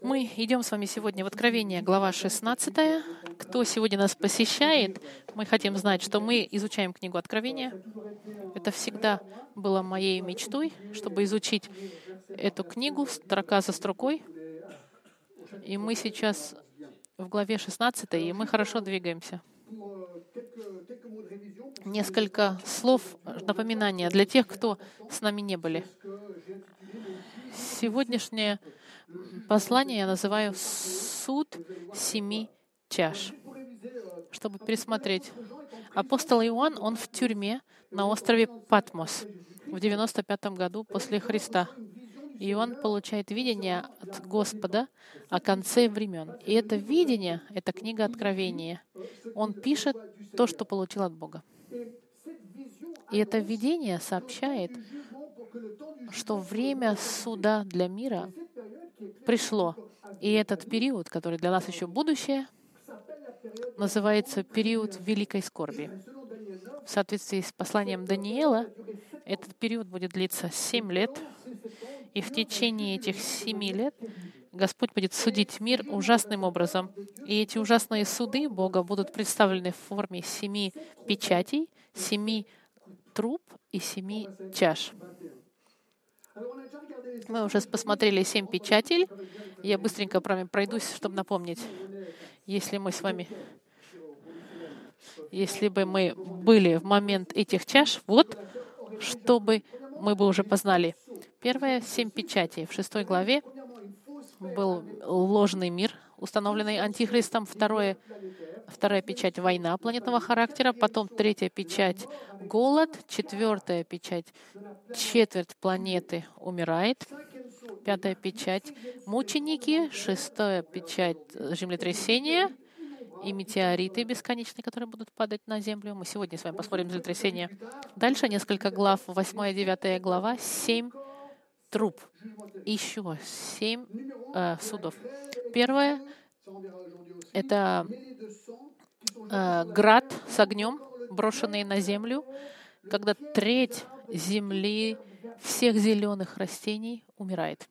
Мы идем с вами сегодня в Откровение, глава 16. Кто сегодня нас посещает, мы хотим знать, что мы изучаем книгу Откровения. Это всегда было моей мечтой, чтобы изучить эту книгу строка за строкой. И мы сейчас в главе 16, и мы хорошо двигаемся. Несколько слов напоминания для тех, кто с нами не были. Сегодняшнее послание я называю «Суд семи чаш», чтобы пересмотреть. Апостол Иоанн, он в тюрьме на острове Патмос в 95 году после Христа. И он получает видение от Господа о конце времен. И это видение — это книга Откровения. Он пишет то, что получил от Бога. И это видение сообщает, что время суда для мира пришло. И этот период, который для нас еще будущее, называется период великой скорби. В соответствии с посланием Даниила, этот период будет длиться семь лет, и в течение этих семи лет Господь будет судить мир ужасным образом. И эти ужасные суды Бога будут представлены в форме семи печатей, семи труб и семи чаш. Мы уже посмотрели семь печателей. Я быстренько пройдусь, чтобы напомнить. Если мы с вами если бы мы были в момент этих чаш, вот, чтобы мы бы уже познали. Первое — семь печатей. В шестой главе был ложный мир, установленный антихристом. Второе, вторая печать — война планетного характера. Потом третья печать — голод. Четвертая печать — четверть планеты умирает. Пятая печать — мученики. Шестая печать — землетрясение — и метеориты бесконечные, которые будут падать на Землю. Мы сегодня с вами посмотрим землетрясение. Дальше несколько глав, 8 и 9 глава, 7 труб. Еще 7 э, судов. Первое — это э, град с огнем, брошенный на землю, когда треть земли всех зеленых растений умирает.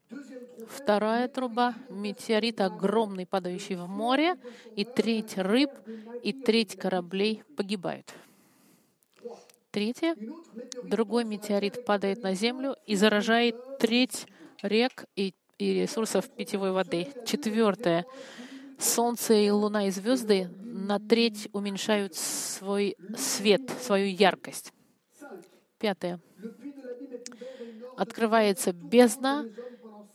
Вторая труба — метеорит огромный, падающий в море, и треть рыб, и треть кораблей погибают. Третье — другой метеорит падает на землю и заражает треть рек и, и ресурсов питьевой воды. Четвертое — Солнце и Луна и звезды на треть уменьшают свой свет, свою яркость. Пятое. Открывается бездна,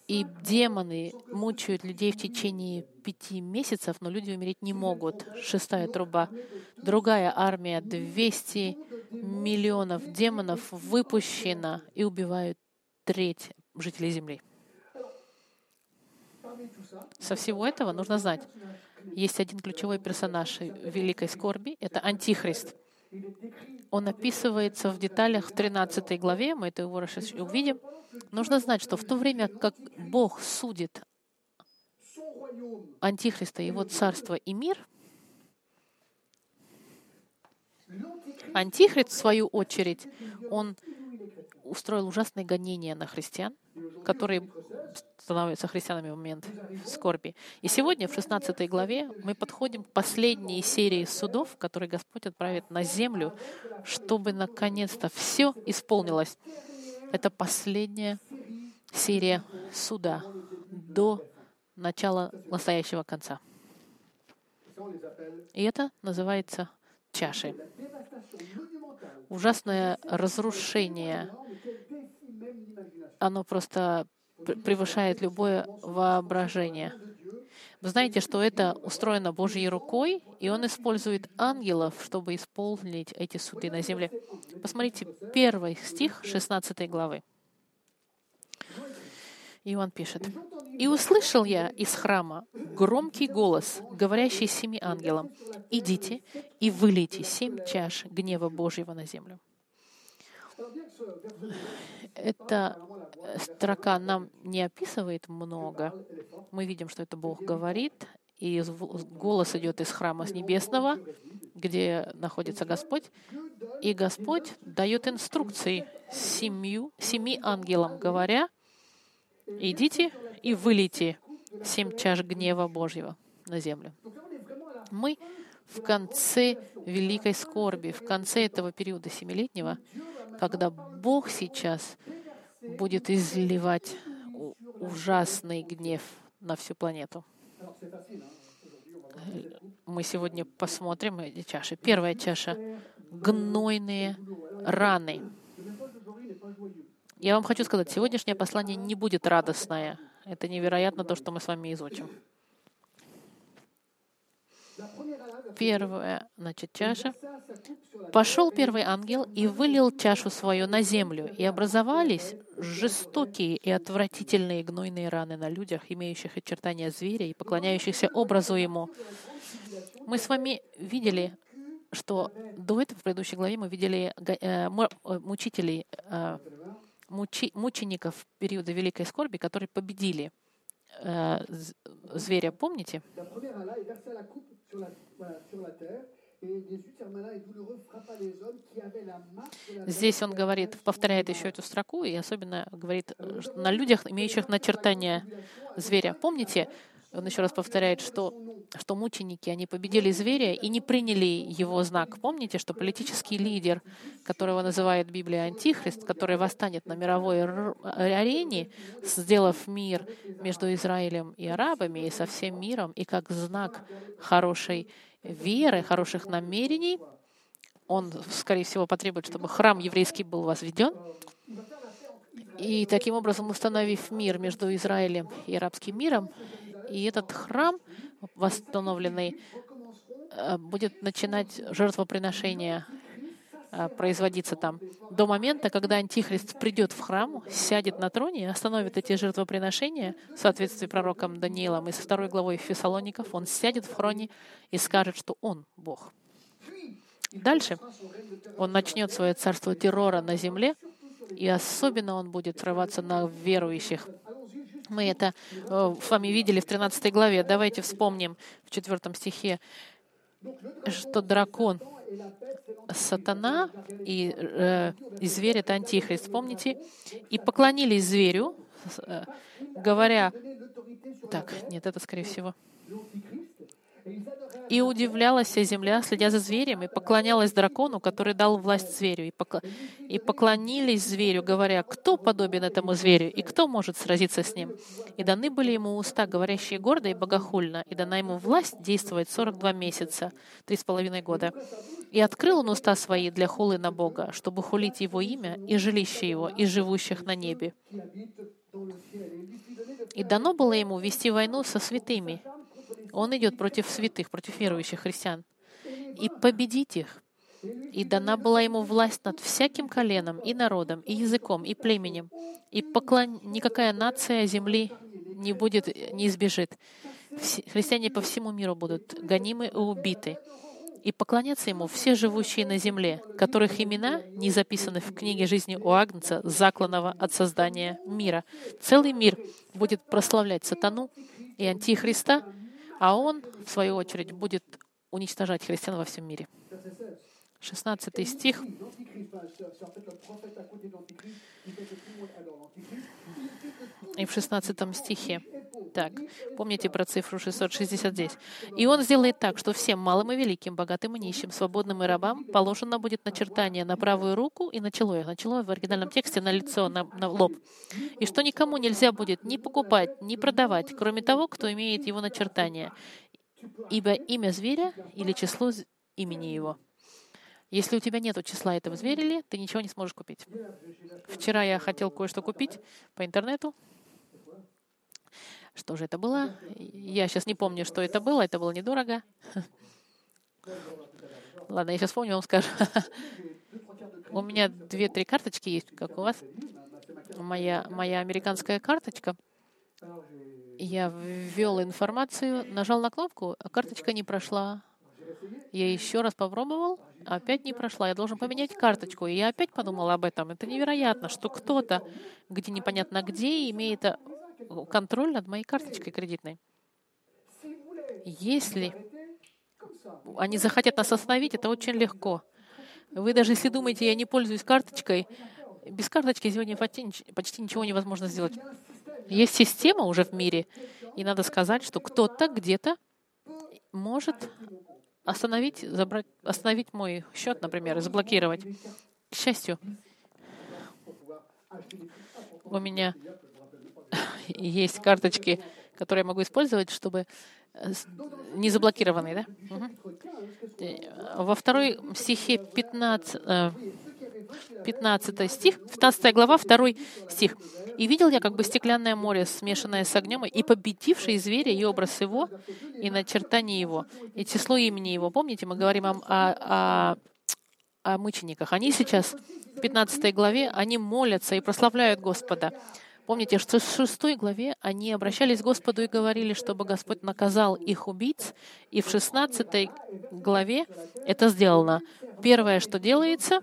и демоны мучают людей в течение пяти месяцев, но люди умереть не могут. Шестая труба. Другая армия, 200 миллионов демонов выпущена и убивают треть жителей Земли. Со всего этого нужно знать, есть один ключевой персонаж великой скорби — это Антихрист. Он описывается в деталях в 13 главе, мы это его увидим. Нужно знать, что в то время, как Бог судит Антихриста, его царство и мир, Антихрист, в свою очередь, он устроил ужасные гонения на христиан, которые становятся христианами в момент скорби. И сегодня, в 16 главе, мы подходим к последней серии судов, которые Господь отправит на землю, чтобы наконец-то все исполнилось. Это последняя серия суда до начала настоящего конца. И это называется чаши. Ужасное разрушение, оно просто превышает любое воображение. Вы знаете, что это устроено Божьей рукой, и Он использует ангелов, чтобы исполнить эти суды на земле. Посмотрите, первый стих 16 главы. Иоанн пишет, «И услышал я из храма громкий голос, говорящий семи ангелам, «Идите и вылейте семь чаш гнева Божьего на землю». Эта строка нам не описывает много. Мы видим, что это Бог говорит, и голос идет из храма с небесного, где находится Господь, и Господь дает инструкции семью, семи ангелам, говоря, идите и вылейте семь чаш гнева Божьего на землю. Мы в конце великой скорби, в конце этого периода семилетнего, когда Бог сейчас будет изливать ужасный гнев на всю планету. Мы сегодня посмотрим эти чаши. Первая чаша — гнойные раны. Я вам хочу сказать, сегодняшнее послание не будет радостное. Это невероятно то, что мы с вами изучим. Первая, значит, чаша. Пошел первый ангел и вылил чашу свою на землю, и образовались жестокие и отвратительные гнойные раны на людях, имеющих очертания зверя и поклоняющихся образу ему. Мы с вами видели, что до этого в предыдущей главе мы видели э, э, мучителей, э, мучеников периода Великой Скорби, которые победили зверя, помните? Здесь он говорит, повторяет еще эту строку и особенно говорит на людях, имеющих начертание зверя. Помните, он еще раз повторяет, что, что мученики, они победили зверя и не приняли его знак. Помните, что политический лидер, которого называет Библия Антихрист, который восстанет на мировой арене, сделав мир между Израилем и арабами, и со всем миром, и как знак хорошей веры, хороших намерений, он, скорее всего, потребует, чтобы храм еврейский был возведен, и таким образом установив мир между Израилем и арабским миром, и этот храм, восстановленный, э, будет начинать жертвоприношение э, производиться там до момента, когда Антихрист придет в храм, сядет на троне остановит эти жертвоприношения в соответствии с пророком Даниилом и со второй главой Фессалоников. Он сядет в хроне и скажет, что он Бог. Дальше он начнет свое царство террора на земле, и особенно он будет срываться на верующих. Мы это э, с вами видели в 13 главе. Давайте вспомним в 4 стихе, что дракон сатана и, э, и зверь — это антихрист. Помните? И поклонились зверю, э, говоря... Так, нет, это скорее всего. И удивлялась вся земля, следя за зверем, и поклонялась дракону, который дал власть зверю. И, покл... и поклонились зверю, говоря, кто подобен этому зверю, и кто может сразиться с ним. И даны были ему уста, говорящие гордо и богохульно, и дана ему власть действовать 42 месяца, три с половиной года. И открыл он уста свои для хулы на Бога, чтобы хулить его имя и жилище его, и живущих на небе. И дано было ему вести войну со святыми, он идет против святых, против верующих христиан. И победить их. И дана была ему власть над всяким коленом, и народом, и языком, и племенем. И поклон... никакая нация земли не будет, не избежит. Христиане по всему миру будут гонимы и убиты. И поклонятся ему все живущие на земле, которых имена не записаны в книге жизни у Агнца, закланного от создания мира. Целый мир будет прославлять сатану и антихриста, а он, в свою очередь, будет уничтожать христиан во всем мире. 16 стих. И в 16 стихе. Так, помните про цифру 660 здесь. «И он сделает так, что всем малым и великим, богатым и нищим, свободным и рабам положено будет начертание на правую руку и на чело. На чело в оригинальном тексте на лицо, на, на лоб. И что никому нельзя будет ни покупать, ни продавать, кроме того, кто имеет его начертание, ибо имя зверя или число имени его». Если у тебя нет числа этого зверя, ты ничего не сможешь купить. Вчера я хотел кое-что купить по интернету. Что же это было? Я сейчас не помню, что это было. Это было недорого. Ладно, я сейчас помню, вам скажу. У меня две-три карточки есть, как у вас. Моя, моя американская карточка. Я ввел информацию, нажал на кнопку, а карточка не прошла. Я еще раз попробовал, опять не прошла. Я должен поменять карточку. И я опять подумала об этом. Это невероятно, что кто-то, где непонятно где, имеет контроль над моей карточкой кредитной. Если они захотят нас остановить, это очень легко. Вы даже если думаете, я не пользуюсь карточкой, без карточки сегодня почти ничего невозможно сделать. Есть система уже в мире, и надо сказать, что кто-то где-то может остановить, забрать, остановить мой счет, например, и заблокировать. К счастью, у меня есть карточки, которые я могу использовать, чтобы э, не заблокированные, да? Угу. Во второй стихе 15, 15 стих, 15 глава, 2 стих. «И видел я как бы стеклянное море, смешанное с огнем, и победивший зверя, и образ его, и начертание его, и число имени его». Помните, мы говорим о, о, о мучениках. Они сейчас в 15 главе, они молятся и прославляют Господа. Помните, что в шестой главе они обращались к Господу и говорили, чтобы Господь наказал их убийц, и в шестнадцатой главе это сделано. Первое, что делается,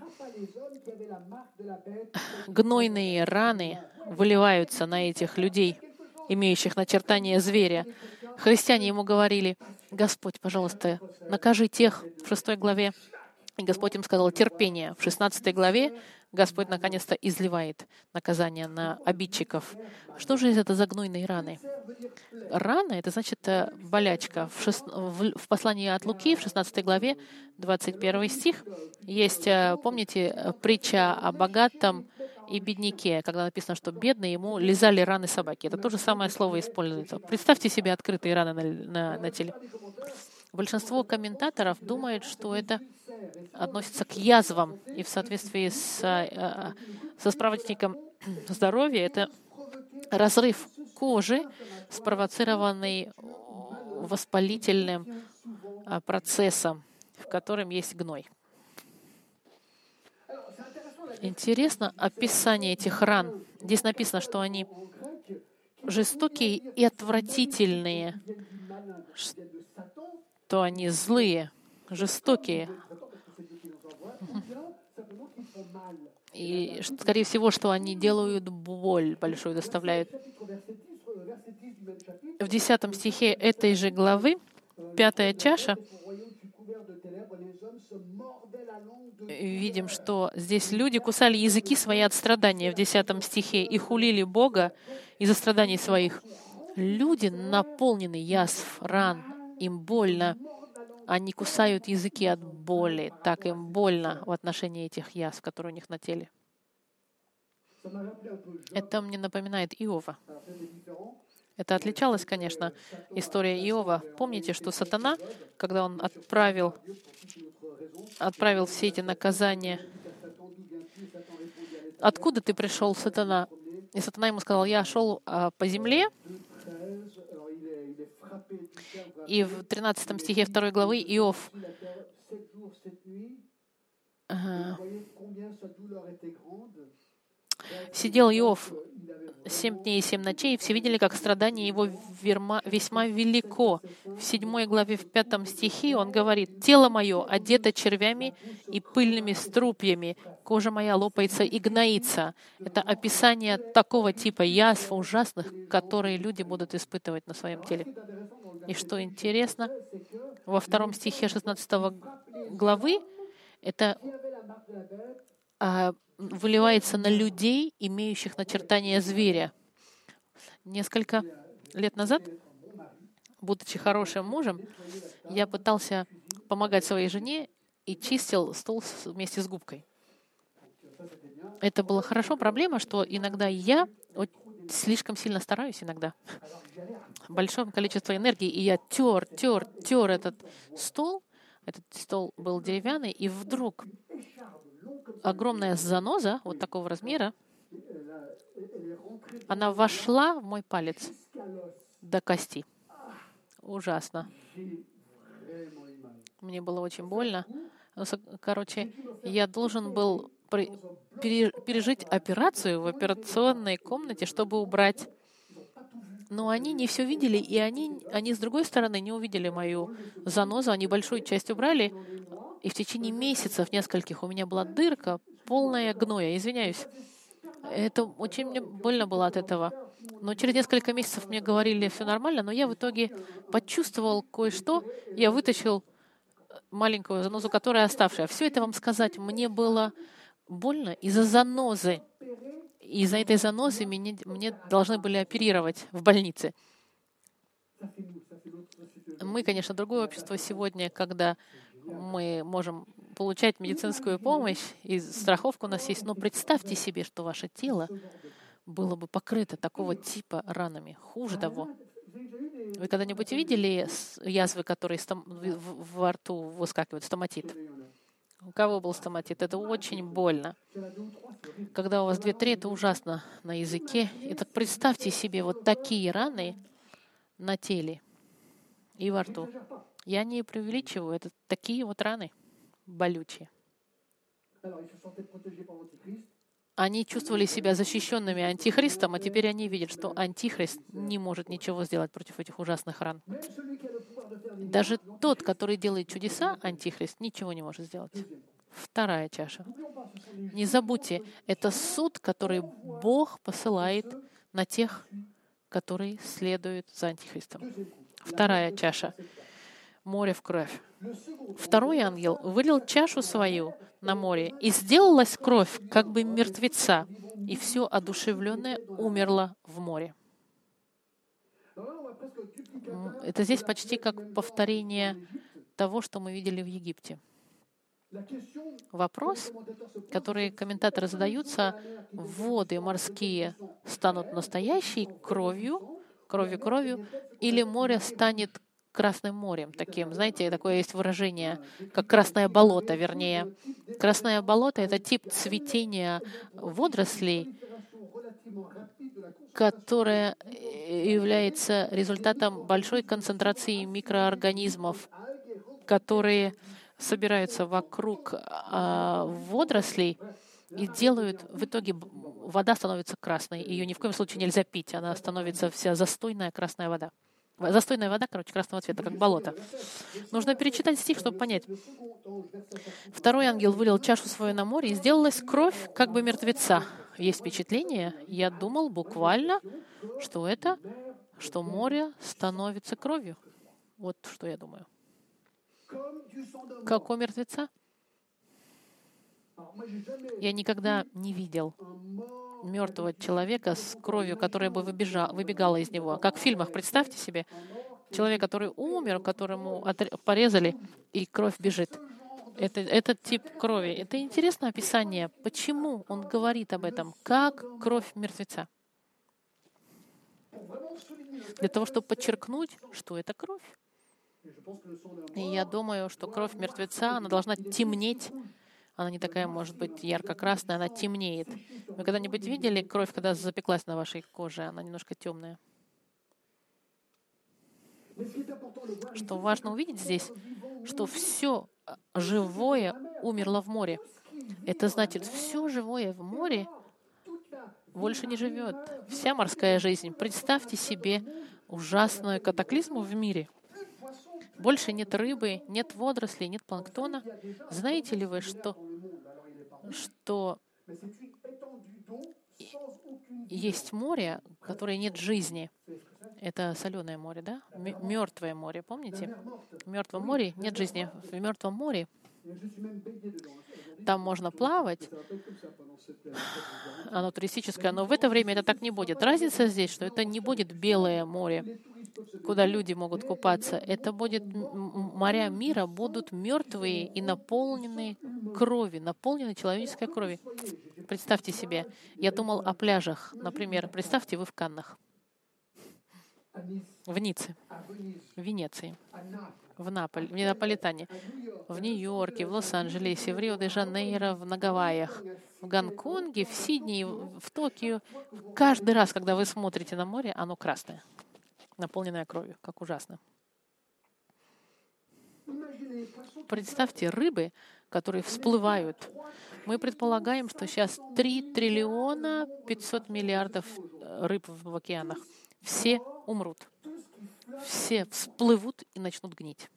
гнойные раны выливаются на этих людей, имеющих начертание зверя. Христиане ему говорили, Господь, пожалуйста, накажи тех в шестой главе. И Господь им сказал терпение. В шестнадцатой главе Господь наконец-то изливает наказание на обидчиков. Что же это за гнойные раны? Рана — это значит э, болячка. В, шест... в послании от Луки, в 16 главе, 21 стих, есть, э, помните, притча о богатом и бедняке, когда написано, что бедные ему лизали раны собаки. Это то же самое слово используется. Представьте себе открытые раны на, на, на теле. Большинство комментаторов думают, что это относится к язвам, и в соответствии с, э, со справочником здоровья это разрыв кожи, спровоцированный воспалительным э, процессом, в котором есть гной. Интересно описание этих ран. Здесь написано, что они жестокие и отвратительные, что они злые, жестокие, и, скорее всего, что они делают боль большую, доставляют. В десятом стихе этой же главы, пятая чаша, видим, что здесь люди кусали языки свои от страдания в десятом стихе и хулили Бога из-за страданий своих. Люди наполнены язв, ран, им больно, они кусают языки от боли, так им больно в отношении этих язв, которые у них на теле. Это мне напоминает Иова. Это отличалось, конечно, история Иова. Помните, что сатана, когда он отправил, отправил все эти наказания, откуда ты пришел, сатана? И сатана ему сказал, я шел а, по земле, и в 13 стихе 2 главы Иов Сидел Иов семь дней и семь ночей, и все видели, как страдание его весьма велико. В седьмой главе, в пятом стихе он говорит, «Тело мое одето червями и пыльными струпьями, кожа моя лопается и гноится». Это описание такого типа язв ужасных, которые люди будут испытывать на своем теле. И что интересно, во втором стихе 16 главы это а, выливается на людей, имеющих начертание зверя. Несколько лет назад, будучи хорошим мужем, я пытался помогать своей жене и чистил стол вместе с губкой. Это было хорошо. Проблема, что иногда я слишком сильно стараюсь иногда. Большое количество энергии, и я тер, тер, тер этот стол. Этот стол был деревянный, и вдруг огромная заноза вот такого размера, она вошла в мой палец до кости. Ужасно. Мне было очень больно. Короче, я должен был пережить операцию в операционной комнате, чтобы убрать. Но они не все видели, и они, они с другой стороны не увидели мою занозу, они большую часть убрали, и в течение месяцев нескольких у меня была дырка, полная гноя. Извиняюсь. Это очень мне больно было от этого. Но через несколько месяцев мне говорили, все нормально, но я в итоге почувствовал кое-что. Я вытащил маленькую занозу, которая оставшая. Все это вам сказать, мне было больно из-за занозы. из-за этой занозы мне, мне должны были оперировать в больнице. Мы, конечно, другое общество сегодня, когда мы можем получать медицинскую помощь, и страховка у нас есть, но представьте себе, что ваше тело было бы покрыто такого типа ранами. Хуже того, вы когда-нибудь видели язвы, которые во рту выскакивают, стоматит? У кого был стоматит? Это очень больно. Когда у вас две-три, это ужасно на языке. И так представьте себе вот такие раны на теле и во рту. Я не преувеличиваю, это такие вот раны болючие. Они чувствовали себя защищенными антихристом, а теперь они видят, что антихрист не может ничего сделать против этих ужасных ран. Даже тот, который делает чудеса, антихрист, ничего не может сделать. Вторая чаша. Не забудьте, это суд, который Бог посылает на тех, которые следуют за антихристом. Вторая чаша. Море в кровь. Второй ангел вылил чашу свою на море, и сделалась кровь, как бы мертвеца, и все одушевленное умерло в море. Это здесь почти как повторение того, что мы видели в Египте. Вопрос, который комментаторы задаются, воды морские станут настоящей кровью, кровью кровью, или море станет Красным морем таким. Знаете, такое есть выражение, как красное болото, вернее. Красное болото — это тип цветения водорослей, которое является результатом большой концентрации микроорганизмов, которые собираются вокруг а, водорослей и делают, в итоге вода становится красной. Ее ни в коем случае нельзя пить, она становится вся застойная красная вода. Застойная вода, короче, красного цвета, как болото. Нужно перечитать стих, чтобы понять. Второй ангел вылил чашу свою на море, и сделалась кровь, как бы мертвеца. Есть впечатление, я думал буквально, что это, что море становится кровью. Вот что я думаю. Как у мертвеца? Я никогда не видел мертвого человека с кровью, которая бы выбежала, выбегала из него. Как в фильмах, представьте себе. Человек, который умер, которому порезали, и кровь бежит. Это, этот тип крови. Это интересное описание. Почему он говорит об этом? Как кровь мертвеца? Для того, чтобы подчеркнуть, что это кровь. И я думаю, что кровь мертвеца, она должна темнеть она не такая, может быть, ярко-красная, она темнеет. Вы когда-нибудь видели кровь, когда запеклась на вашей коже? Она немножко темная. Что важно увидеть здесь, что все живое умерло в море. Это значит, все живое в море больше не живет. Вся морская жизнь. Представьте себе ужасную катаклизму в мире — больше нет рыбы, нет водорослей, нет планктона. Знаете ли вы, что, что есть море, которое нет жизни? Это соленое море, да? Мертвое море, помните? В мертвом море нет жизни. В мертвом море там можно плавать, оно туристическое, но в это время это так не будет. Разница здесь, что это не будет белое море, куда люди могут купаться. Это будет моря мира будут мертвые и наполнены кровью, наполнены человеческой кровью. Представьте себе, я думал о пляжах, например, представьте, вы в Каннах, в Ницце, в Венеции, в Наполе, в Неаполитане, в Нью-Йорке, в Лос-Анджелесе, в Рио-де-Жанейро, в Нагавайях, в Гонконге, в Сиднее, в Токио. Каждый раз, когда вы смотрите на море, оно красное наполненная кровью. Как ужасно. Представьте, рыбы, которые всплывают. Мы предполагаем, что сейчас 3 триллиона 500 миллиардов э, рыб в океанах. Все умрут. Все всплывут и начнут гнить.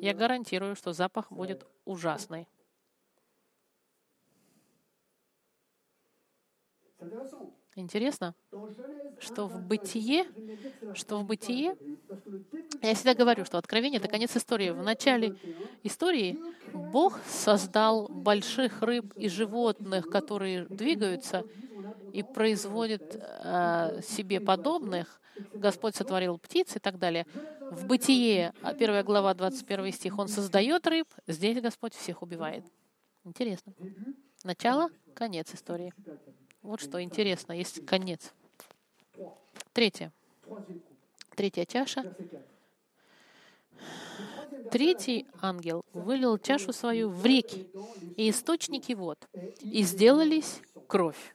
Я гарантирую, что запах будет ужасный. Интересно, что в бытие, что в бытие, я всегда говорю, что откровение — это конец истории. В начале истории Бог создал больших рыб и животных, которые двигаются, и производит э, себе подобных. Господь сотворил птиц и так далее. В Бытие, 1 глава, 21 стих, Он создает рыб, здесь Господь всех убивает. Интересно. Начало, конец истории. Вот что интересно, есть конец. Третье. Третья чаша. Третий ангел вылил чашу свою в реки и источники вод, и сделались кровь.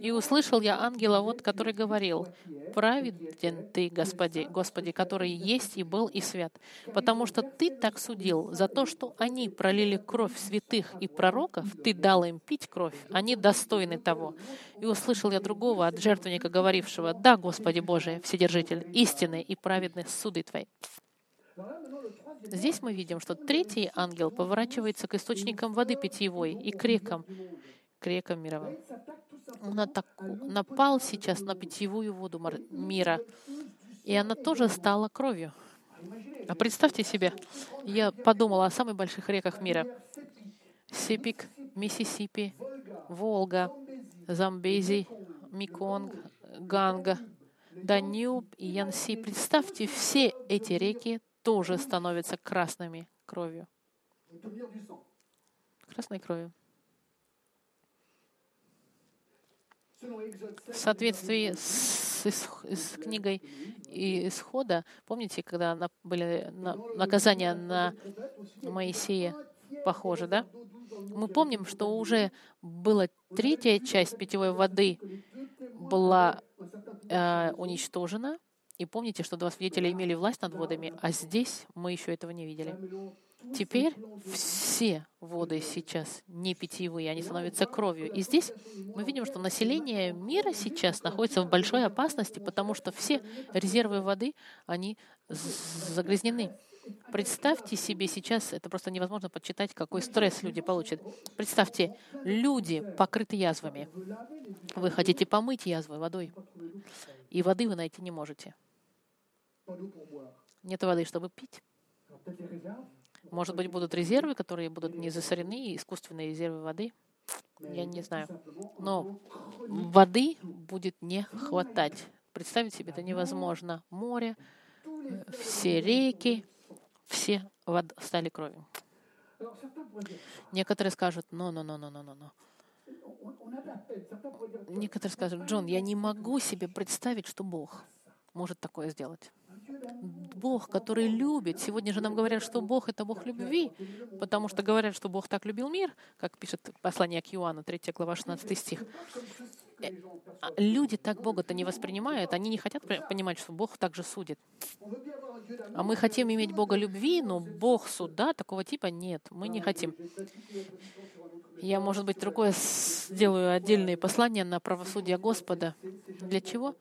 И услышал я ангела, вот, который говорил, «Праведен ты, Господи, Господи, который есть и был и свят, потому что ты так судил за то, что они пролили кровь святых и пророков, ты дал им пить кровь, они достойны того». И услышал я другого от жертвенника, говорившего, «Да, Господи Боже, Вседержитель, истины и праведны суды Твои». Здесь мы видим, что третий ангел поворачивается к источникам воды питьевой и к рекам, к рекам мировым. Он атаку, напал сейчас на питьевую воду мира, и она тоже стала кровью. А представьте себе, я подумала о самых больших реках мира. Сипик, Миссисипи, Волга, Замбези, Миконг, Ганга, Данюб и Янси. Представьте, все эти реки тоже становятся красными кровью. Красной кровью. В соответствии с, с книгой Исхода, помните, когда на, были на, наказания на Моисея похожи, да? Мы помним, что уже была третья часть питьевой воды была э, уничтожена, и помните, что два свидетеля имели власть над водами, а здесь мы еще этого не видели. Теперь все воды сейчас не питьевые, они становятся кровью. И здесь мы видим, что население мира сейчас находится в большой опасности, потому что все резервы воды, они загрязнены. Представьте себе сейчас, это просто невозможно подсчитать, какой стресс люди получат. Представьте, люди покрыты язвами. Вы хотите помыть язвы водой, и воды вы найти не можете. Нет воды, чтобы пить. Может быть, будут резервы, которые будут не засорены, искусственные резервы воды. Я не знаю. Но воды будет не хватать. Представить себе это невозможно. Море, все реки, все вод стали кровью. Некоторые скажут, но, но, но, но, но, но, но. Некоторые скажут, Джон, я не могу себе представить, что Бог может такое сделать. Бог, который любит. Сегодня же нам говорят, что Бог — это Бог любви, потому что говорят, что Бог так любил мир, как пишет послание к Иоанну, 3 глава, 16 стих. Э, а люди так Бога-то не воспринимают, они не хотят понимать, что Бог также судит. А мы хотим иметь Бога любви, но Бог суда такого типа нет, мы не хотим. Я, может быть, другое сделаю отдельные послания на правосудие Господа. Для чего?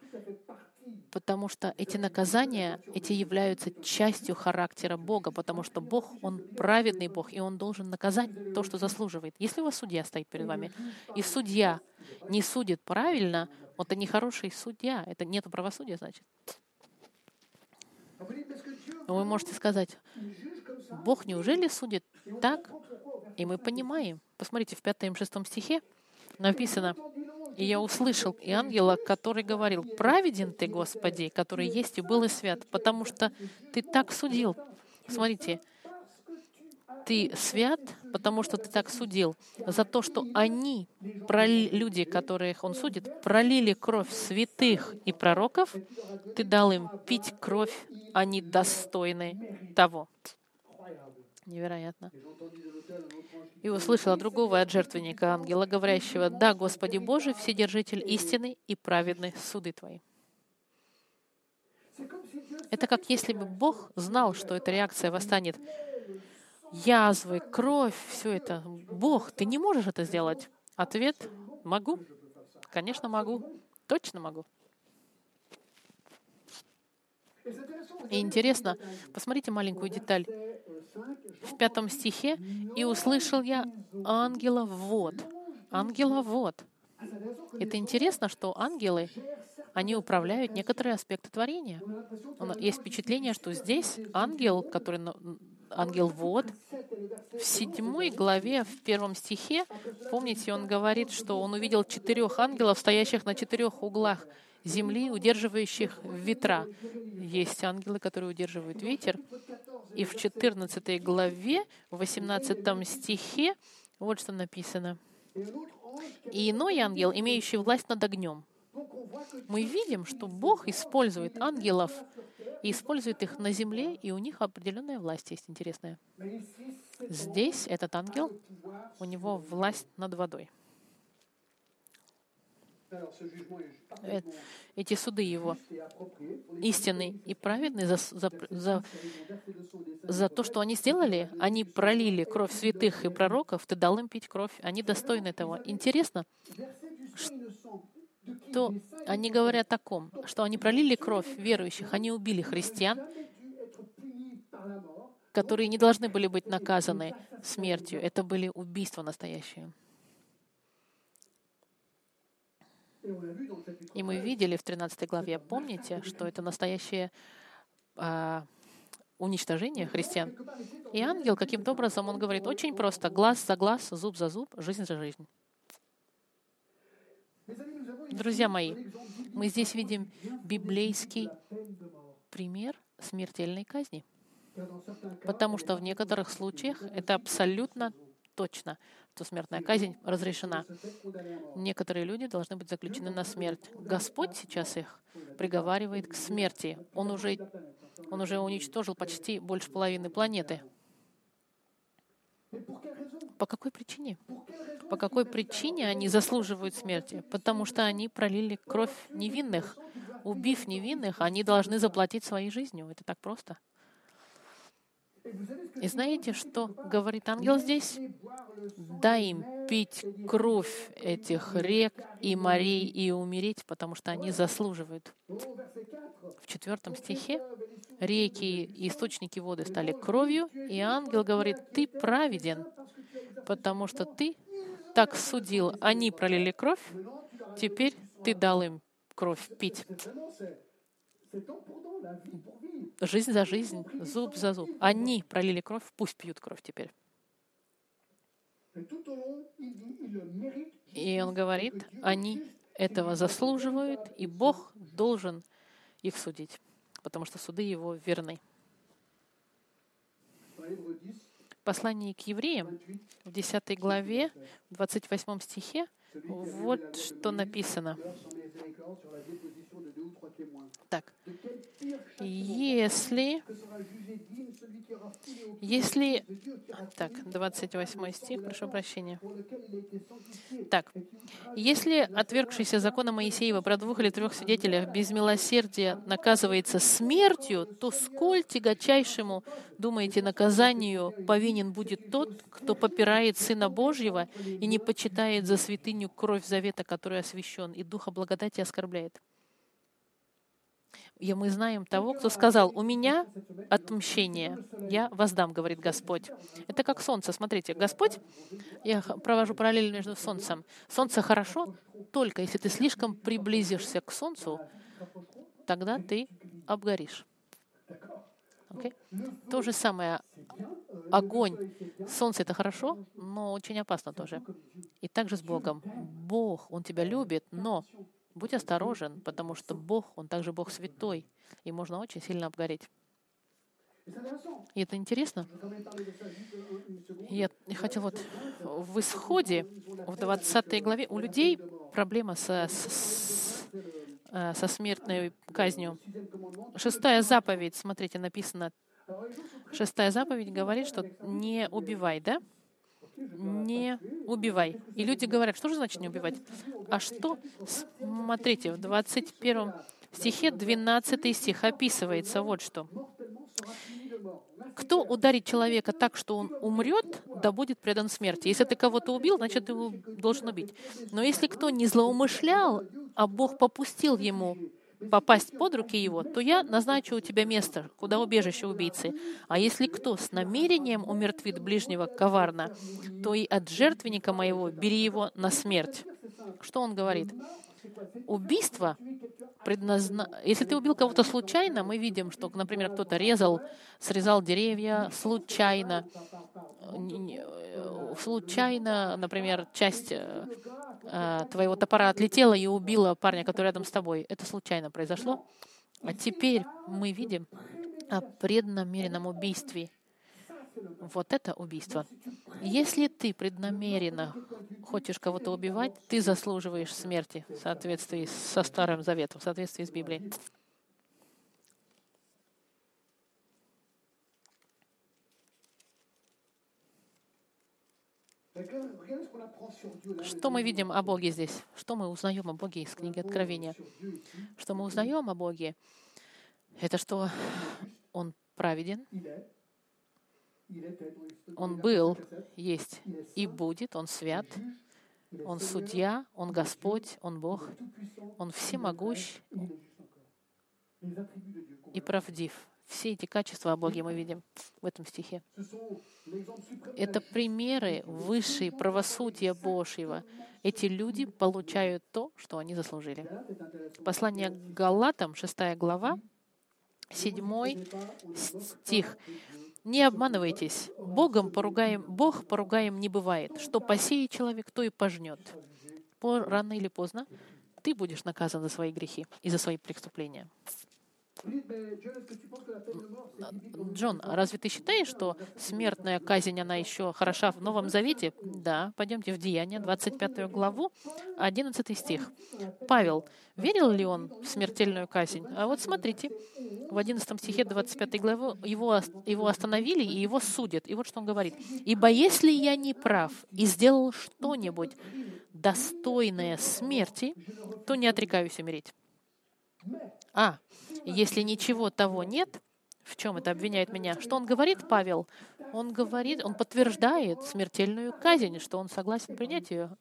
Потому что эти наказания, эти являются частью характера Бога, потому что Бог, Он праведный Бог, и Он должен наказать то, что заслуживает. Если у вас судья стоит перед вами, и судья не судит правильно, это не хороший судья, это нет правосудия, значит. Вы можете сказать, Бог неужели судит так? И мы понимаем. Посмотрите, в пятом и шестом стихе написано, и я услышал и ангела, который говорил, «Праведен ты, Господи, который есть и был и свят, потому что ты так судил». Смотрите, ты свят, потому что ты так судил, за то, что они, люди, которых он судит, пролили кровь святых и пророков, ты дал им пить кровь, они достойны того. Невероятно. И услышала другого от жертвенника ангела, говорящего, «Да, Господи Боже, Вседержитель истины и праведны суды Твои». Это как если бы Бог знал, что эта реакция восстанет. Язвы, кровь, все это. Бог, ты не можешь это сделать? Ответ — могу. Конечно, могу. Точно могу. И интересно, посмотрите маленькую деталь. В пятом стихе «И услышал я ангела вот». Ангела вот. Это интересно, что ангелы, они управляют некоторые аспекты творения. Есть впечатление, что здесь ангел, который ангел вот. В седьмой главе, в первом стихе, помните, он говорит, что он увидел четырех ангелов, стоящих на четырех углах земли, удерживающих ветра. Есть ангелы, которые удерживают ветер. И в 14 главе, в 18 стихе, вот что написано. «И иной ангел, имеющий власть над огнем». Мы видим, что Бог использует ангелов и использует их на земле, и у них определенная власть есть интересная. Здесь этот ангел, у него власть над водой. Эти суды его истинный и праведный за, за, за, за то, что они сделали. Они пролили кровь святых и пророков, ты дал им пить кровь. Они достойны этого. Интересно, что они говорят о таком, что они пролили кровь верующих, они убили христиан, которые не должны были быть наказаны смертью. Это были убийства настоящие. И мы видели в 13 главе, помните, что это настоящее а, уничтожение христиан. И ангел каким-то образом, он говорит очень просто, глаз за глаз, зуб за зуб, жизнь за жизнь. Друзья мои, мы здесь видим библейский пример смертельной казни. Потому что в некоторых случаях это абсолютно точно, что смертная казнь разрешена. Некоторые люди должны быть заключены на смерть. Господь сейчас их приговаривает к смерти. Он уже, он уже уничтожил почти больше половины планеты. По какой причине? По какой причине они заслуживают смерти? Потому что они пролили кровь невинных. Убив невинных, они должны заплатить своей жизнью. Это так просто. И знаете, что говорит ангел здесь? Дай им пить кровь этих рек и морей и умереть, потому что они заслуживают. В четвертом стихе реки и источники воды стали кровью, и ангел говорит, ты праведен, потому что ты так судил. Они пролили кровь, теперь ты дал им кровь пить жизнь за жизнь, зуб за зуб. Они пролили кровь, пусть пьют кровь теперь. И он говорит, они этого заслуживают, и Бог должен их судить, потому что суды его верны. Послание к евреям в 10 главе, в 28 стихе, вот что написано. Так, если, если, так, 28 стих, прошу прощения. Так, если отвергшийся закона Моисеева про двух или трех свидетелях без милосердия наказывается смертью, то сколь тягочайшему, думаете, наказанию повинен будет тот, кто попирает Сына Божьего и не почитает за святыню кровь завета, который освящен, и Духа благодати оскорбляет? И мы знаем того, кто сказал, «У меня отмщение, я воздам», говорит Господь. Это как солнце. Смотрите, Господь, я провожу параллель между солнцем. Солнце хорошо, только если ты слишком приблизишься к солнцу, тогда ты обгоришь. Okay? То же самое. Огонь. Солнце — это хорошо, но очень опасно тоже. И также с Богом. Бог, Он тебя любит, но Будь осторожен, потому что Бог, Он также Бог святой, и можно очень сильно обгореть. И это интересно. Я хотел вот в исходе, в 20 главе, у людей проблема со, с, э, со смертной казнью. Шестая заповедь, смотрите, написано. Шестая заповедь говорит, что не убивай, да? Не убивай. И люди говорят, что же значит не убивать? А что? Смотрите, в 21 стихе 12 стих описывается вот что. Кто ударит человека так, что он умрет, да будет предан смерти. Если ты кого-то убил, значит, ты его должен убить. Но если кто не злоумышлял, а Бог попустил ему попасть под руки его, то я назначу у тебя место, куда убежище убийцы. А если кто с намерением умертвит ближнего коварно, то и от жертвенника моего бери его на смерть. Что он говорит? Убийство предназна... Если ты убил кого-то случайно, мы видим, что, например, кто-то резал, срезал деревья случайно, э, случайно, например, часть э, твоего топора отлетела и убила парня, который рядом с тобой. Это случайно произошло. А теперь мы видим о преднамеренном убийстве. Вот это убийство. Если ты преднамеренно хочешь кого-то убивать, ты заслуживаешь смерти в соответствии со Старым Заветом, в соответствии с Библией. Что мы видим о Боге здесь? Что мы узнаем о Боге из книги Откровения? Что мы узнаем о Боге? Это что Он праведен, Он был, есть и будет, Он свят, Он судья, Он Господь, Он Бог, Он всемогущ и правдив. Все эти качества о Боге мы видим в этом стихе. Это примеры высшей правосудия Божьего. Эти люди получают то, что они заслужили. Послание к Галатам, 6 глава, 7 стих. Не обманывайтесь. Богом поругаем, Бог поругаем не бывает. Что посеет человек, то и пожнет. Рано или поздно ты будешь наказан за свои грехи и за свои преступления. Джон, разве ты считаешь, что смертная казнь, она еще хороша в Новом Завете? Да, пойдемте в Деяния, 25 главу, 11 стих. Павел, верил ли он в смертельную казнь? А вот смотрите, в 11 стихе 25 главы его, его остановили и его судят. И вот что он говорит. «Ибо если я не прав и сделал что-нибудь достойное смерти, то не отрекаюсь умереть». А, если ничего того нет, в чем это обвиняет меня? Что он говорит, Павел? Он говорит, он подтверждает смертельную казнь, что он согласен принять ее.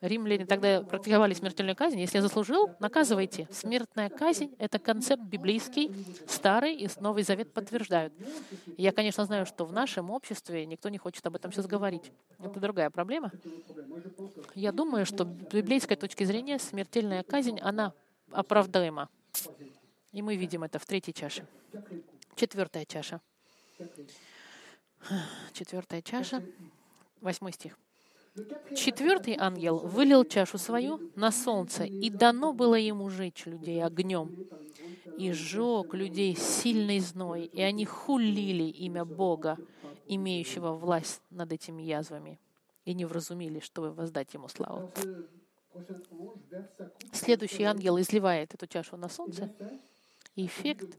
Римляне тогда практиковали смертельную казнь. Если заслужил, наказывайте. Смертная казнь — это концепт библейский, старый и Новый Завет подтверждают. Я, конечно, знаю, что в нашем обществе никто не хочет об этом сейчас говорить. Это другая проблема. Я думаю, что с библейской точки зрения смертельная казнь, она оправдаема. И мы видим это в третьей чаше. Четвертая чаша. Четвертая чаша, восьмой стих. Четвертый ангел вылил чашу свою на солнце, и дано было ему жечь людей огнем. И сжег людей сильный зной, и они хулили имя Бога, имеющего власть над этими язвами, и не вразумили, чтобы воздать ему славу. Следующий ангел изливает эту чашу на солнце, эффект,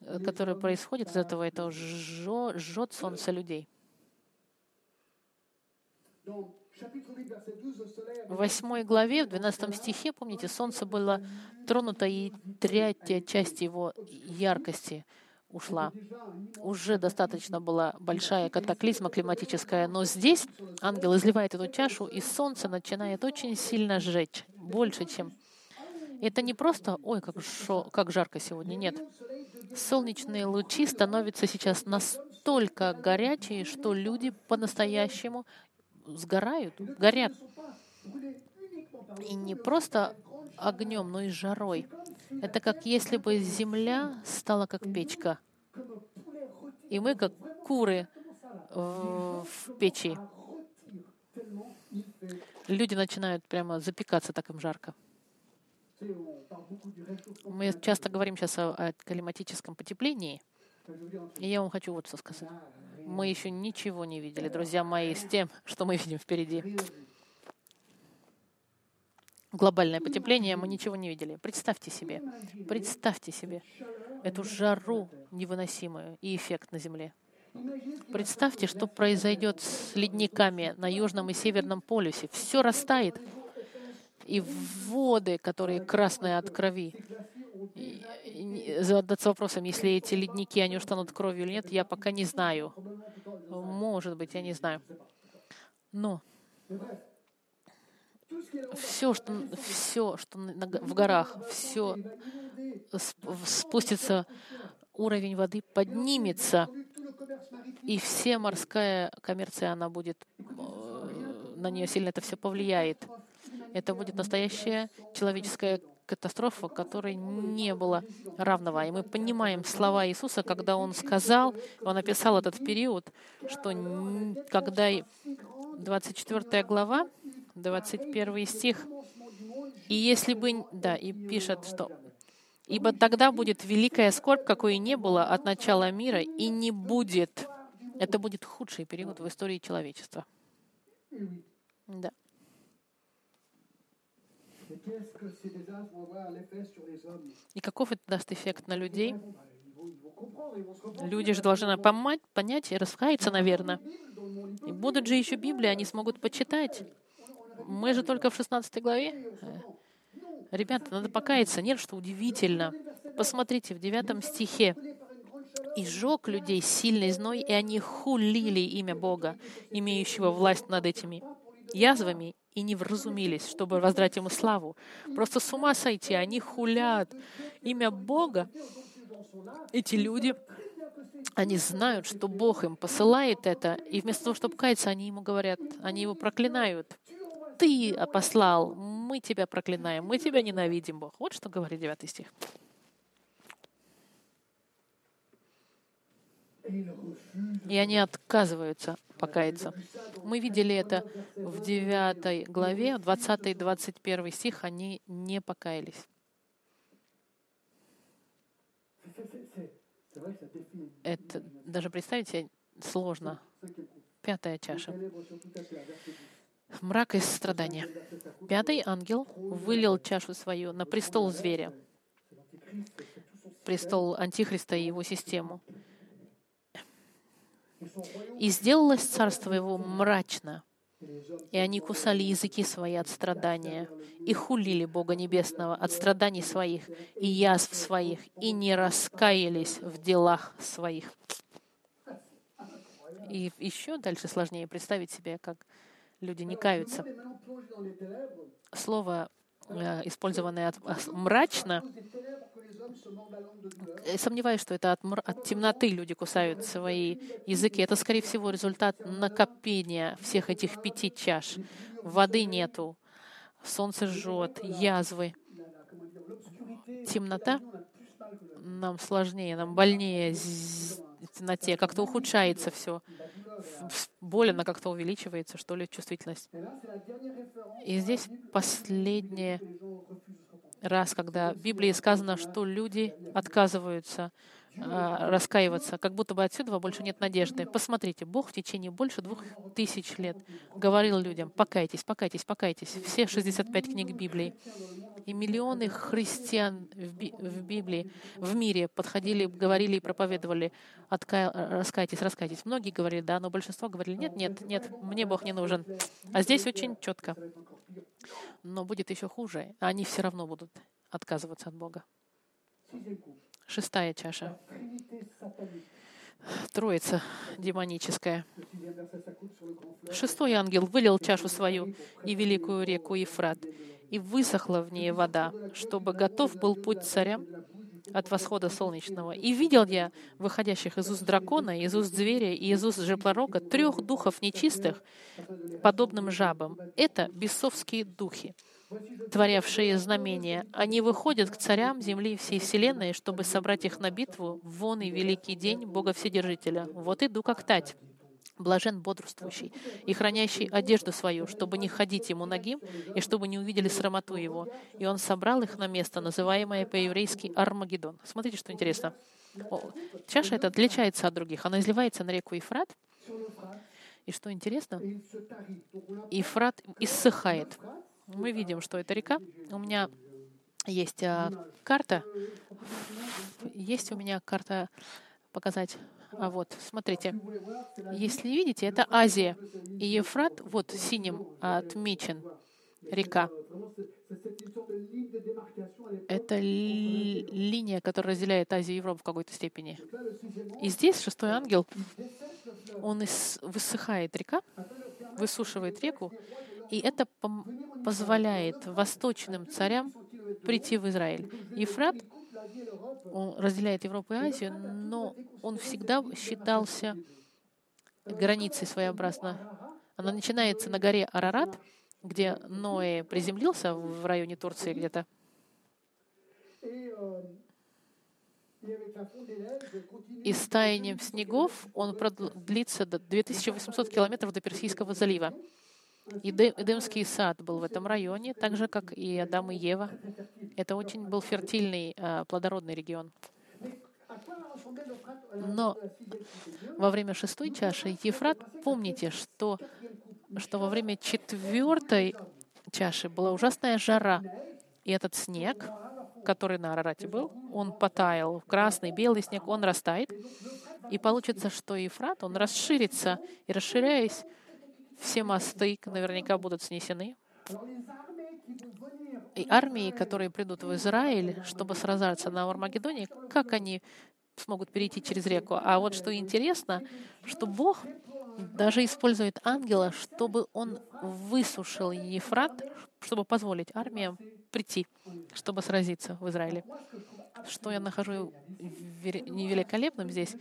э, который происходит из этого, это жжет солнце людей. В восьмой главе, в 12 стихе, помните, солнце было тронуто, и третья часть его яркости ушла. Уже достаточно была большая катаклизма климатическая, но здесь ангел изливает эту чашу, и солнце начинает очень сильно сжечь, больше, чем... Это не просто, ой, как, шо, как жарко сегодня, нет. Солнечные лучи становятся сейчас настолько горячие, что люди по-настоящему сгорают, горят. И не просто огнем, но и жарой. Это как если бы земля стала как печка. И мы как куры в печи. Люди начинают прямо запекаться, так им жарко. Мы часто говорим сейчас о, о климатическом потеплении. И я вам хочу вот что сказать. Мы еще ничего не видели, друзья мои, с тем, что мы видим впереди глобальное потепление, мы ничего не видели. Представьте себе, представьте себе эту жару невыносимую и эффект на Земле. Представьте, что произойдет с ледниками на Южном и Северном полюсе. Все растает. И воды, которые красные от крови. И, задаться вопросом, если эти ледники, они устанут кровью или нет, я пока не знаю. Может быть, я не знаю. Но все, что, все, что в горах, все спустится, уровень воды поднимется, и все морская коммерция, она будет, э, на нее сильно это все повлияет. Это будет настоящая человеческая катастрофа, которой не было равного. И мы понимаем слова Иисуса, когда Он сказал, Он описал этот период, что когда 24 глава, 21 стих, и если бы, да, и пишет, что Ибо тогда будет великая скорбь, какой и не было от начала мира, и не будет. Это будет худший период в истории человечества. Да. И каков это даст эффект на людей? Люди же должны помать, понять и раскаяться, наверное. И будут же еще Библии, они смогут почитать. Мы же только в 16 главе. Ребята, надо покаяться. Нет, что удивительно. Посмотрите, в 9 стихе. «И сжег людей сильный зной, и они хулили имя Бога, имеющего власть над этими язвами, и не вразумились, чтобы воздрать ему славу. Просто с ума сойти, они хулят имя Бога. Эти люди, они знают, что Бог им посылает это, и вместо того, чтобы каяться, они ему говорят, они его проклинают. Ты послал, мы тебя проклинаем, мы тебя ненавидим, Бог. Вот что говорит 9 стих. И они отказываются покаяться. Мы видели это в 9 главе, 20-21 стих, они не покаялись. Это даже представить себе сложно. Пятая чаша. Мрак и страдания. Пятый ангел вылил чашу свою на престол зверя, престол Антихриста и его систему. И сделалось царство его мрачно, и они кусали языки свои от страдания, и хулили Бога Небесного от страданий своих и язв своих, и не раскаялись в делах своих. И еще дальше сложнее представить себе, как люди не каются. Слово, э, использованное от, мрачно, э, сомневаюсь, что это от, от темноты люди кусают свои языки. Это, скорее всего, результат накопления всех этих пяти чаш. Воды нету, солнце жжет, язвы. Темнота нам сложнее, нам больнее темноте, как-то ухудшается все боль, она как-то увеличивается, что ли, чувствительность. И здесь последний раз, когда в Библии сказано, что люди отказываются раскаиваться, как будто бы отсюда больше нет надежды. Посмотрите, Бог в течение больше двух тысяч лет говорил людям, покайтесь, покайтесь, покайтесь. Все 65 книг Библии. И миллионы христиан в, Би- в Библии, в мире подходили, говорили и проповедовали, Отка... раскайтесь, раскайтесь. Многие говорили, да, но большинство говорили, нет, нет, нет, мне Бог не нужен. А здесь очень четко. Но будет еще хуже. Они все равно будут отказываться от Бога. Шестая чаша. Троица демоническая. Шестой ангел вылил чашу свою и великую реку Ефрат, и высохла в ней вода, чтобы готов был путь царям от восхода солнечного. И видел я выходящих из уст дракона, из уст зверя и из уст жеплорога трех духов нечистых, подобным жабам. Это бесовские духи, творявшие знамения. Они выходят к царям земли и всей вселенной, чтобы собрать их на битву вон и великий день Бога Вседержителя. Вот иду как тать. Блажен бодрствующий и хранящий одежду свою, чтобы не ходить ему ногим и чтобы не увидели срамоту его. И он собрал их на место, называемое по-еврейски Армагеддон. Смотрите, что интересно. Чаша эта отличается от других. Она изливается на реку Ефрат. И что интересно, Ефрат иссыхает мы видим, что это река. У меня есть а, карта. Есть у меня карта показать. А вот, смотрите, если видите, это Азия. И Ефрат вот синим отмечен река. Это линия, которая разделяет Азию и Европу в какой-то степени. И здесь шестой ангел, он высыхает река, высушивает реку, и это позволяет восточным царям прийти в Израиль. Ефрат, он разделяет Европу и Азию, но он всегда считался границей своеобразно. Она начинается на горе Арарат, где Ноэ приземлился в районе Турции где-то. И с таянием снегов он продлится до 2800 километров до Персийского залива. Эдемский сад был в этом районе, так же, как и Адам и Ева. Это очень был фертильный, а, плодородный регион. Но во время шестой чаши Ефрат, помните, что, что во время четвертой чаши была ужасная жара, и этот снег, который на Арарате был, он потаял. Красный, белый снег, он растает. И получится, что Ефрат, он расширится. И расширяясь, все мосты наверняка будут снесены. И армии, которые придут в Израиль, чтобы сражаться на Армагеддоне, как они смогут перейти через реку? А вот что интересно, что Бог даже использует ангела, чтобы он высушил Ефрат, чтобы позволить армиям прийти, чтобы сразиться в Израиле. Что я нахожу невеликолепным здесь,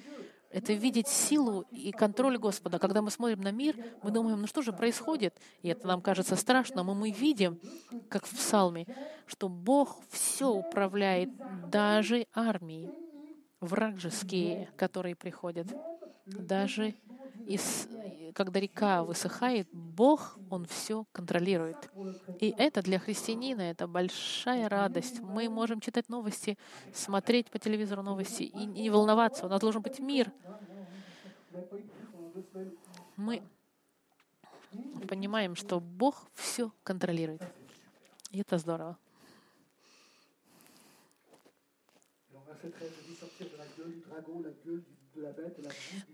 это видеть силу и контроль Господа. Когда мы смотрим на мир, мы думаем, ну что же происходит? И это нам кажется страшным, но мы видим, как в Псалме, что Бог все управляет, даже армии вражеские, которые приходят, даже из, когда река высыхает, Бог, Он все контролирует. И это для христианина, это большая радость. Мы можем читать новости, смотреть по телевизору новости и не волноваться. У нас должен быть мир. Мы понимаем, что Бог все контролирует. И это здорово.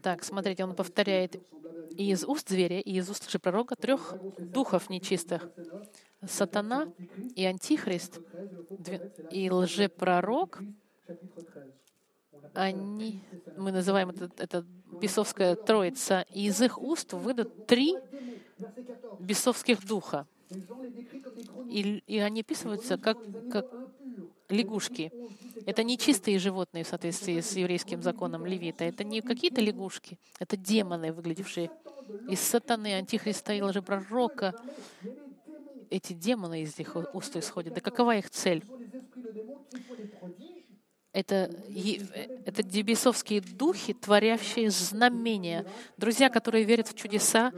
Так, смотрите, он повторяет и из уст зверя, и из уст пророка трех духов нечистых. Сатана и Антихрист и лжепророк, они, мы называем это, это бесовская троица, и из их уст выйдут три бесовских духа. И, и они описываются как, как лягушки. Это не чистые животные в соответствии с еврейским законом левита. Это не какие-то лягушки. Это демоны, выглядевшие из сатаны, антихриста и лжепророка. Эти демоны из них уст исходят. Да какова их цель? Это, это дебесовские духи, творящие знамения. Друзья, которые верят в чудеса,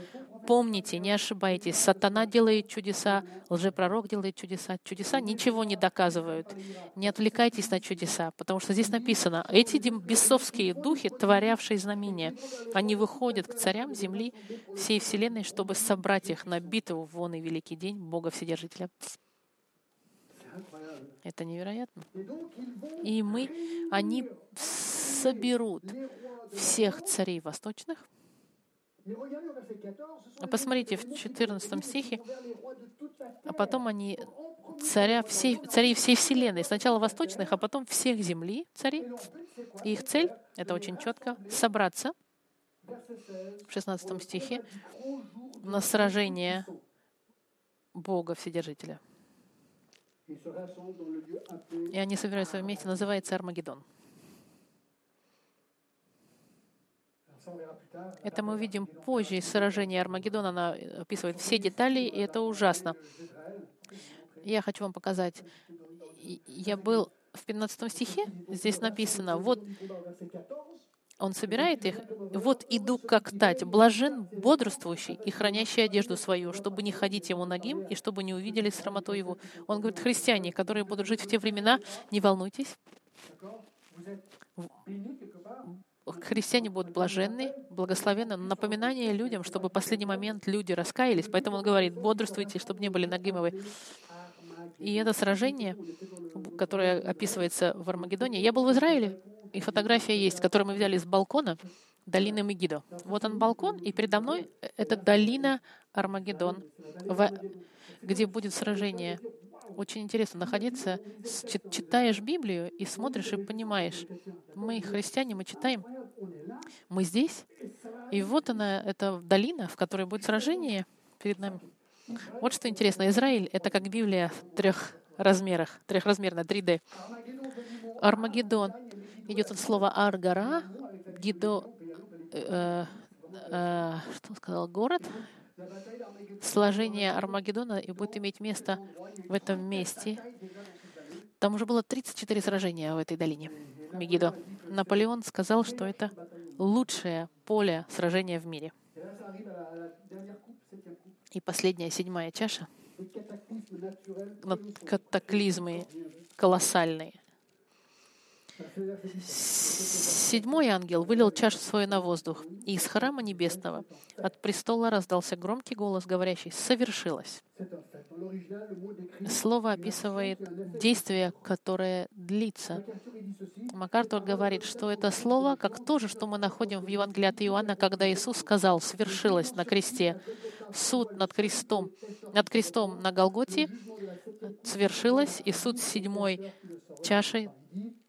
Помните, не ошибайтесь, сатана делает чудеса, лжепророк делает чудеса. Чудеса ничего не доказывают. Не отвлекайтесь на чудеса, потому что здесь написано, эти бесовские духи, творявшие знамения, они выходят к царям земли всей вселенной, чтобы собрать их на битву в вон и великий день Бога Вседержителя. Это невероятно. И мы, они соберут всех царей восточных, Посмотрите в 14 стихе, а потом они царя всей, царей всей вселенной, сначала восточных, а потом всех земли царей. И их цель, это очень четко, собраться в 16 стихе на сражение Бога Вседержителя. И они собираются вместе, называется Армагеддон. Это мы увидим позже из сражения Армагеддона. Она описывает все детали, и это ужасно. Я хочу вам показать. Я был в 15 стихе, здесь написано, вот он собирает их, вот иду как тать, блажен бодрствующий и хранящий одежду свою, чтобы не ходить ему ногим и чтобы не увидели срамоту его. Он говорит, христиане, которые будут жить в те времена, не волнуйтесь христиане будут блаженны, благословенны. Напоминание людям, чтобы в последний момент люди раскаялись. Поэтому он говорит, бодрствуйте, чтобы не были нагимовы. И это сражение, которое описывается в Армагеддоне. Я был в Израиле, и фотография есть, которую мы взяли с балкона долины Мегидо. Вот он балкон, и передо мной это долина Армагеддон, где будет сражение очень интересно находиться, читаешь Библию и смотришь и понимаешь. Мы, христиане, мы читаем, мы здесь, и вот она, эта долина, в которой будет сражение перед нами. Вот что интересно. Израиль — это как Библия в трех размерах, трехразмерная, 3D. Армагеддон. Идет от слова Аргара, Гидо, э, э, что он сказал, город, сложение Армагеддона и будет иметь место в этом месте. Там уже было 34 сражения в этой долине Мегидо. Наполеон сказал, что это лучшее поле сражения в мире. И последняя, седьмая чаша — катаклизмы колоссальные. Седьмой ангел вылил чашу свою на воздух, и из храма небесного от престола раздался громкий голос, говорящий «Совершилось». Слово описывает действие, которое длится. Макартур говорит, что это слово, как то же, что мы находим в Евангелии от Иоанна, когда Иисус сказал «свершилось» на кресте. Суд над крестом, над крестом на Голготе свершилось, и суд седьмой чашей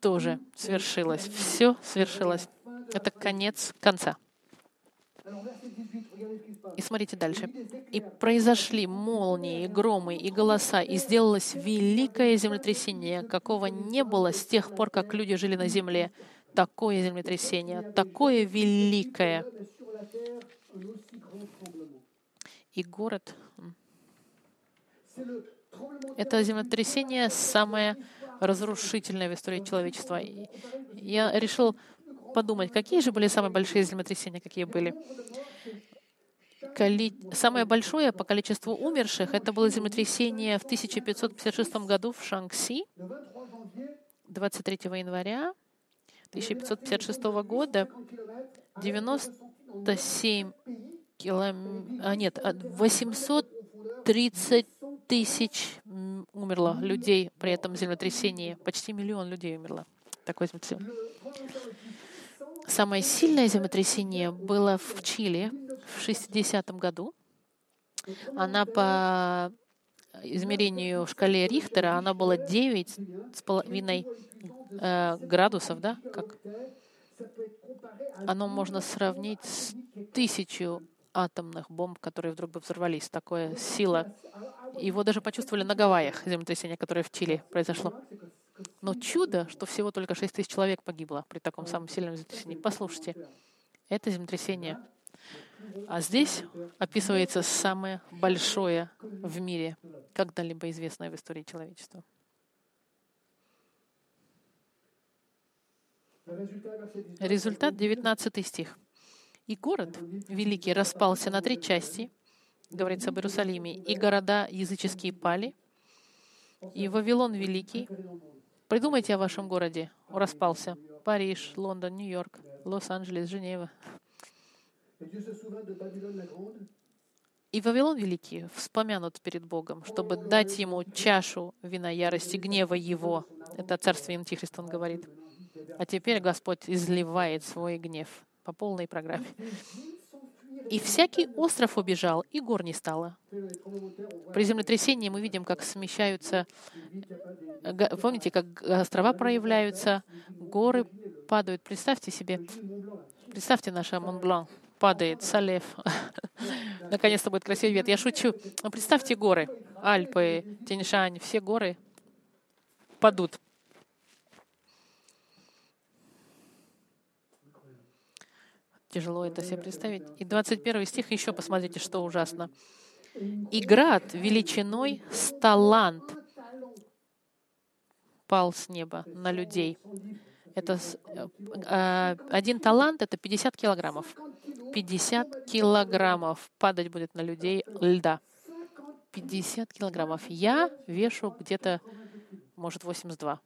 тоже свершилось. Все свершилось. Это конец конца. И смотрите дальше. «И произошли молнии, и громы, и голоса, и сделалось великое землетрясение, какого не было с тех пор, как люди жили на земле. Такое землетрясение, такое великое. И город... Это землетрясение самое разрушительное в истории человечества. Я решил подумать, какие же были самые большие землетрясения, какие были. Коли... Самое большое по количеству умерших это было землетрясение в 1556 году в Шангси, 23 января 1556 года, 97 километров, а нет, 830 тысяч умерло людей при этом землетрясении. Почти миллион людей умерло. Такое землетрясение. Самое сильное землетрясение было в Чили в 60 году. Она по измерению в шкале Рихтера, она была 9 с половиной э, градусов, да, как оно можно сравнить с тысячу атомных бомб, которые вдруг бы взорвались. Такая сила. Его даже почувствовали на Гавайях, землетрясение, которое в Чили произошло. Но чудо, что всего только 6 тысяч человек погибло при таком самом сильном землетрясении. Послушайте, это землетрясение. А здесь описывается самое большое в мире, когда-либо известное в истории человечества. Результат 19 стих. И город великий распался на три части, говорится об Иерусалиме, и города языческие пали, и Вавилон великий. Придумайте о вашем городе. Распался. Париж, Лондон, Нью-Йорк, Лос-Анджелес, Женева. И Вавилон Великий вспомянут перед Богом, чтобы дать ему чашу вина ярости, гнева его. Это царствие Антихриста, он говорит. А теперь Господь изливает свой гнев по полной программе. И всякий остров убежал, и гор не стало. При землетрясении мы видим, как смещаются, помните, как острова проявляются, горы падают. Представьте себе, представьте наш Монблан падает, Салев. Наконец-то будет красивый вид. Я шучу. Но представьте горы, Альпы, Тяньшань, все горы падут. Тяжело это себе представить. И 21 стих еще посмотрите, что ужасно. «И град величиной с талант пал с неба на людей». Это э, один талант — это 50 килограммов. 50 килограммов падать будет на людей льда. 50 килограммов. Я вешу где-то, может, 82.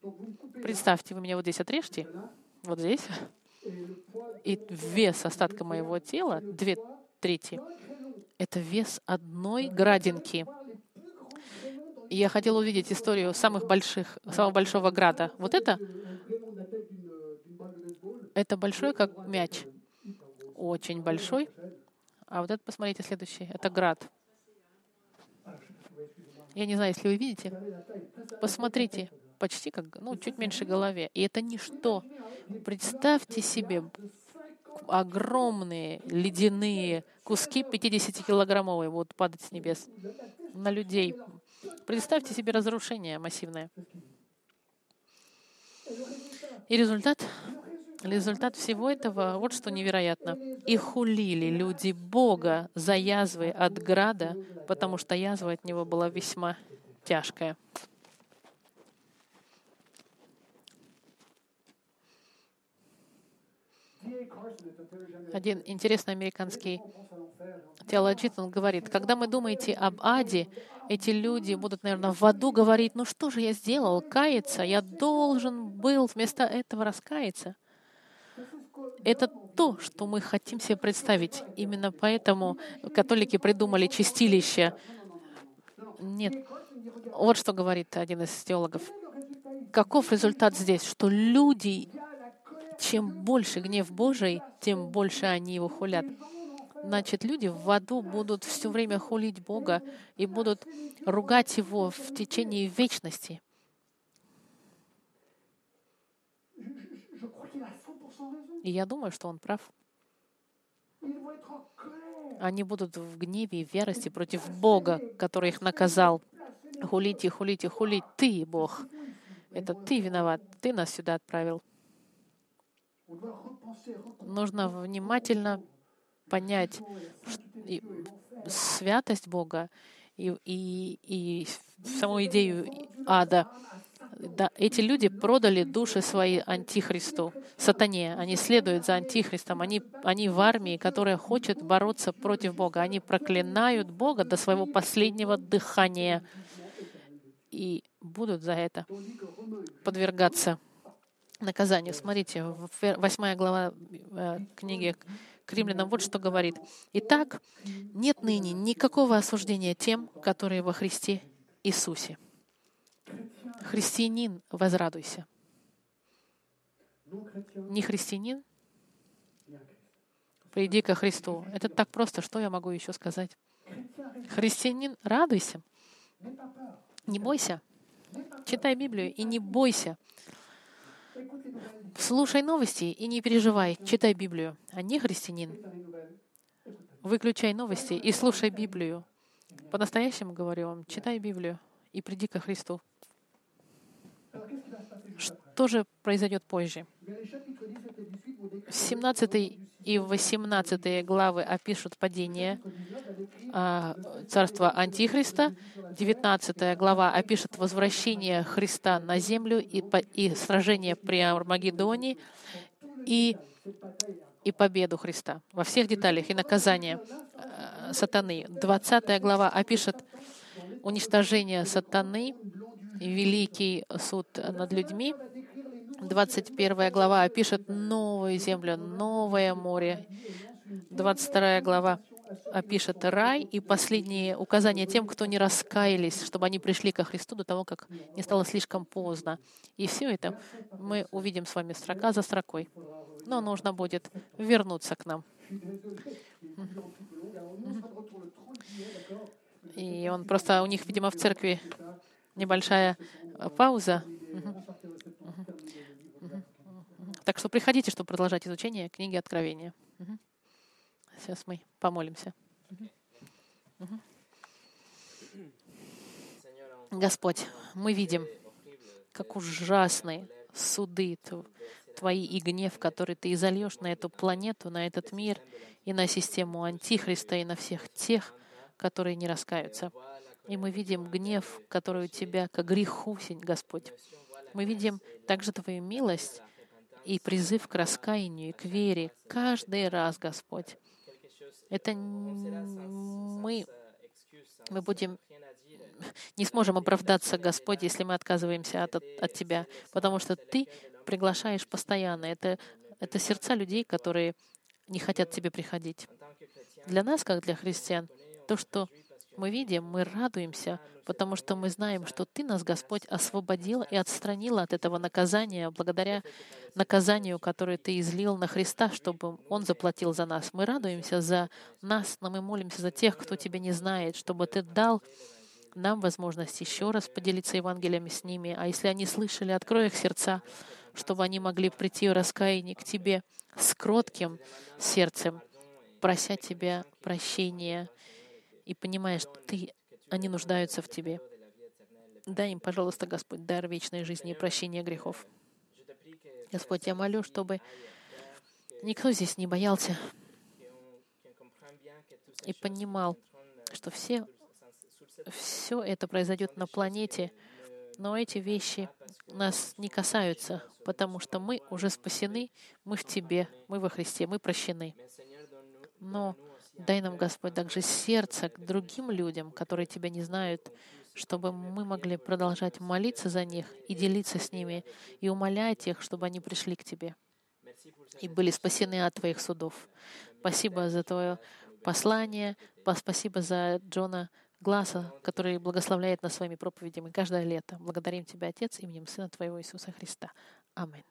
Представьте, вы меня вот здесь отрежьте, вот здесь, и вес остатка моего тела, две трети, это вес одной градинки. И я хотела увидеть историю самых больших, самого большого града. Вот это, это большой, как мяч. Очень большой. А вот это, посмотрите, следующий. Это град. Я не знаю, если вы видите. Посмотрите почти как, ну, чуть меньше голове. И это ничто. Представьте себе огромные ледяные куски 50-килограммовые будут падать с небес на людей. Представьте себе разрушение массивное. И результат? Результат всего этого, вот что невероятно. И хулили люди Бога за язвы от града, потому что язва от него была весьма тяжкая. Один интересный американский теологист, он говорит, когда мы думаете об аде, эти люди будут, наверное, в аду говорить, ну что же я сделал, каяться, я должен был вместо этого раскаяться. Это то, что мы хотим себе представить. Именно поэтому католики придумали чистилище. Нет. Вот что говорит один из теологов. Каков результат здесь? Что люди, чем больше гнев Божий, тем больше они его хулят. Значит, люди в аду будут все время хулить Бога и будут ругать Его в течение вечности. И я думаю, что он прав. Они будут в гневе и в ярости против Бога, который их наказал. Хулите, хулите, хулить ты, Бог. Это ты виноват, ты нас сюда отправил. Нужно внимательно понять святость Бога и, и, и саму идею ада. Да, эти люди продали души свои антихристу, сатане. Они следуют за антихристом. Они, они в армии, которая хочет бороться против Бога. Они проклинают Бога до своего последнего дыхания и будут за это подвергаться наказанию. Смотрите, восьмая глава э, книги к римлянам вот что говорит. Итак, нет ныне никакого осуждения тем, которые во Христе Иисусе. Христианин, возрадуйся. Не христианин, приди ко Христу. Это так просто, что я могу еще сказать? Христианин, радуйся. Не бойся. Читай Библию и не бойся. Слушай новости и не переживай. Читай Библию. А не христианин. Выключай новости и слушай Библию. По-настоящему говорю вам, читай Библию и приди ко Христу. Что же произойдет позже? 17 и 18 главы опишут падение а, царства Антихриста. 19 глава опишет возвращение Христа на землю и, и сражение при Армагеддоне и, и победу Христа во всех деталях и наказание а, сатаны. 20 глава опишет уничтожение сатаны, великий суд над людьми. 21 глава опишет новую землю, новое море. 22 глава опишет рай и последние указания тем, кто не раскаялись, чтобы они пришли ко Христу до того, как не стало слишком поздно. И все это мы увидим с вами строка за строкой. Но нужно будет вернуться к нам. И он просто, у них, видимо, в церкви небольшая пауза. Так что приходите, чтобы продолжать изучение книги Откровения. Сейчас мы помолимся. Господь, мы видим, как ужасны суды Твои и гнев, который Ты изольешь на эту планету, на этот мир и на систему Антихриста, и на всех тех, которые не раскаются. И мы видим гнев, который у Тебя к греху, Господь. Мы видим также Твою милость и призыв к раскаянию к вере каждый раз, Господь. Это мы, мы будем не сможем оправдаться, Господь, если мы отказываемся от, от Тебя, потому что Ты приглашаешь постоянно. Это, это сердца людей, которые не хотят Тебе приходить. Для нас, как для христиан, то, что мы видим, мы радуемся, потому что мы знаем, что Ты нас, Господь, освободил и отстранил от этого наказания благодаря наказанию, которое Ты излил на Христа, чтобы Он заплатил за нас. Мы радуемся за нас, но мы молимся за тех, кто Тебя не знает, чтобы Ты дал нам возможность еще раз поделиться Евангелиями с ними. А если они слышали, открой их сердца, чтобы они могли прийти в раскаяние к Тебе с кротким сердцем, прося Тебя прощения и понимая, что Ты, они нуждаются в Тебе. Дай им, пожалуйста, Господь, дар вечной жизни и прощения грехов. Господь, я молю, чтобы никто здесь не боялся и понимал, что все, все это произойдет на планете, Но эти вещи нас не касаются, потому что мы уже спасены, мы в Тебе, мы во Христе, мы прощены. Но дай нам, Господь, также сердце к другим людям, которые Тебя не знают, чтобы мы могли продолжать молиться за них и делиться с ними, и умолять их, чтобы они пришли к Тебе и были спасены от Твоих судов. Спасибо за Твое послание, спасибо за Джона Гласа, который благословляет нас своими проповедями каждое лето. Благодарим Тебя, Отец, именем Сына Твоего Иисуса Христа. Аминь.